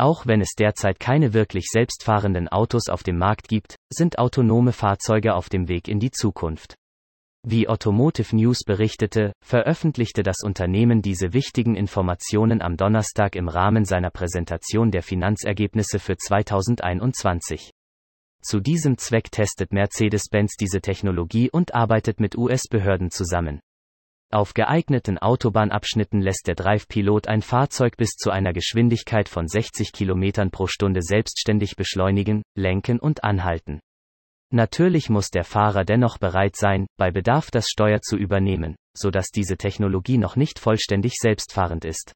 Auch wenn es derzeit keine wirklich selbstfahrenden Autos auf dem Markt gibt, sind autonome Fahrzeuge auf dem Weg in die Zukunft. Wie Automotive News berichtete, veröffentlichte das Unternehmen diese wichtigen Informationen am Donnerstag im Rahmen seiner Präsentation der Finanzergebnisse für 2021. Zu diesem Zweck testet Mercedes-Benz diese Technologie und arbeitet mit US-Behörden zusammen. Auf geeigneten Autobahnabschnitten lässt der Drive-Pilot ein Fahrzeug bis zu einer Geschwindigkeit von 60 km pro Stunde selbstständig beschleunigen, lenken und anhalten. Natürlich muss der Fahrer dennoch bereit sein, bei Bedarf das Steuer zu übernehmen, so dass diese Technologie noch nicht vollständig selbstfahrend ist.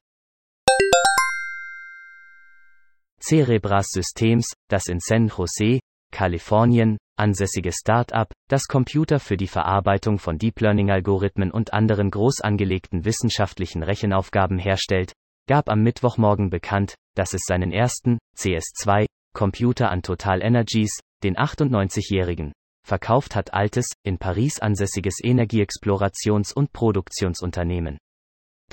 Cerebras Systems, das in San Jose, Kalifornien, ansässige Start-up, das Computer für die Verarbeitung von Deep Learning-Algorithmen und anderen groß angelegten wissenschaftlichen Rechenaufgaben herstellt, gab am Mittwochmorgen bekannt, dass es seinen ersten, CS2, Computer an Total Energies, den 98-jährigen, verkauft hat altes, in Paris ansässiges Energieexplorations- und Produktionsunternehmen.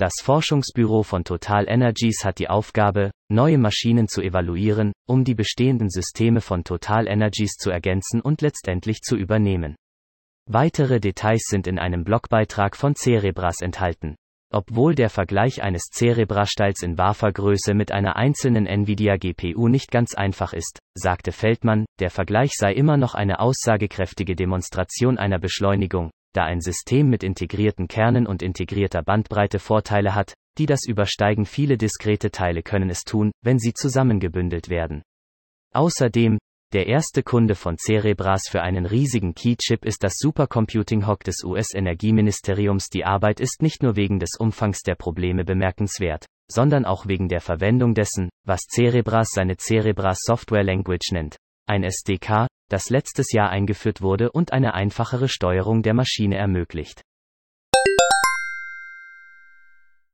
Das Forschungsbüro von Total Energies hat die Aufgabe, neue Maschinen zu evaluieren, um die bestehenden Systeme von Total Energies zu ergänzen und letztendlich zu übernehmen. Weitere Details sind in einem Blogbeitrag von Cerebras enthalten. Obwohl der Vergleich eines Cerebra-Steils in Wafergröße mit einer einzelnen Nvidia GPU nicht ganz einfach ist, sagte Feldmann, der Vergleich sei immer noch eine aussagekräftige Demonstration einer Beschleunigung, da ein System mit integrierten Kernen und integrierter Bandbreite Vorteile hat, die das übersteigen viele diskrete Teile können es tun, wenn sie zusammengebündelt werden. Außerdem, der erste Kunde von Cerebras für einen riesigen Keychip ist das Supercomputing Hock des US-Energieministeriums. Die Arbeit ist nicht nur wegen des Umfangs der Probleme bemerkenswert, sondern auch wegen der Verwendung dessen, was Cerebras seine Cerebras Software Language nennt. Ein SDK, das letztes Jahr eingeführt wurde und eine einfachere Steuerung der Maschine ermöglicht.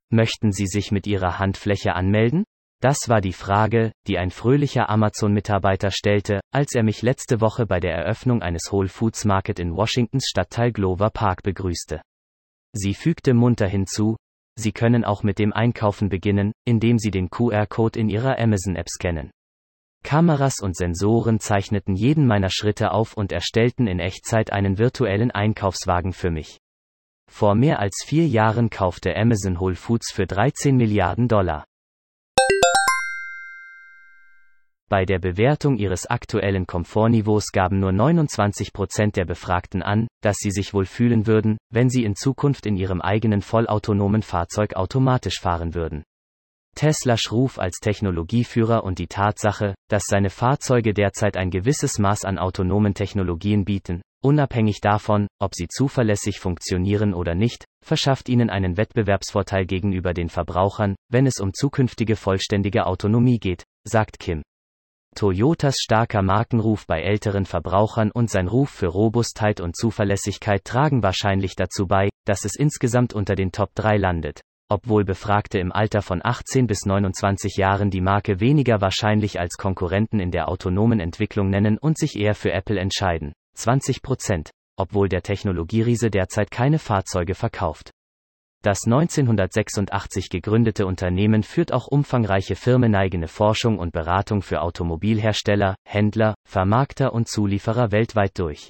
Möchten Sie sich mit Ihrer Handfläche anmelden? Das war die Frage, die ein fröhlicher Amazon-Mitarbeiter stellte, als er mich letzte Woche bei der Eröffnung eines Whole Foods Market in Washingtons Stadtteil Glover Park begrüßte. Sie fügte munter hinzu, Sie können auch mit dem Einkaufen beginnen, indem Sie den QR-Code in Ihrer Amazon-App scannen. Kameras und Sensoren zeichneten jeden meiner Schritte auf und erstellten in Echtzeit einen virtuellen Einkaufswagen für mich. Vor mehr als vier Jahren kaufte Amazon Whole Foods für 13 Milliarden Dollar. Bei der Bewertung ihres aktuellen Komfortniveaus gaben nur 29 Prozent der Befragten an, dass sie sich wohl fühlen würden, wenn sie in Zukunft in ihrem eigenen vollautonomen Fahrzeug automatisch fahren würden. Teslas Ruf als Technologieführer und die Tatsache, dass seine Fahrzeuge derzeit ein gewisses Maß an autonomen Technologien bieten, unabhängig davon, ob sie zuverlässig funktionieren oder nicht, verschafft ihnen einen Wettbewerbsvorteil gegenüber den Verbrauchern, wenn es um zukünftige vollständige Autonomie geht, sagt Kim. Toyotas starker Markenruf bei älteren Verbrauchern und sein Ruf für Robustheit und Zuverlässigkeit tragen wahrscheinlich dazu bei, dass es insgesamt unter den Top 3 landet. Obwohl Befragte im Alter von 18 bis 29 Jahren die Marke weniger wahrscheinlich als Konkurrenten in der autonomen Entwicklung nennen und sich eher für Apple entscheiden. 20 Prozent. Obwohl der Technologieriese derzeit keine Fahrzeuge verkauft. Das 1986 gegründete Unternehmen führt auch umfangreiche firmeneigene Forschung und Beratung für Automobilhersteller, Händler, Vermarkter und Zulieferer weltweit durch.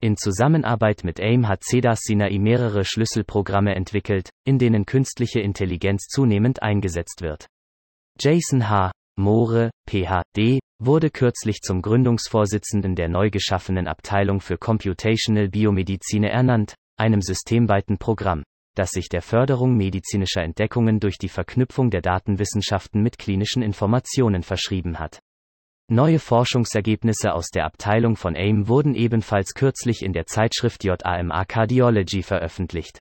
In Zusammenarbeit mit AIM hat CEDAS Sinai mehrere Schlüsselprogramme entwickelt, in denen künstliche Intelligenz zunehmend eingesetzt wird. Jason H. Moore, PhD, wurde kürzlich zum Gründungsvorsitzenden der neu geschaffenen Abteilung für Computational Biomedizine ernannt, einem systemweiten Programm, das sich der Förderung medizinischer Entdeckungen durch die Verknüpfung der Datenwissenschaften mit klinischen Informationen verschrieben hat. Neue Forschungsergebnisse aus der Abteilung von AIM wurden ebenfalls kürzlich in der Zeitschrift JAMA Cardiology veröffentlicht.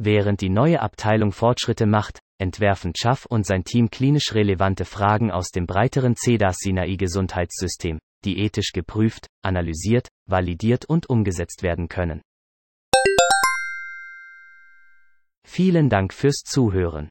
Während die neue Abteilung Fortschritte macht, entwerfen Chaff und sein Team klinisch relevante Fragen aus dem breiteren CEDAS-Sinai-Gesundheitssystem, die ethisch geprüft, analysiert, validiert und umgesetzt werden können. Vielen Dank fürs Zuhören.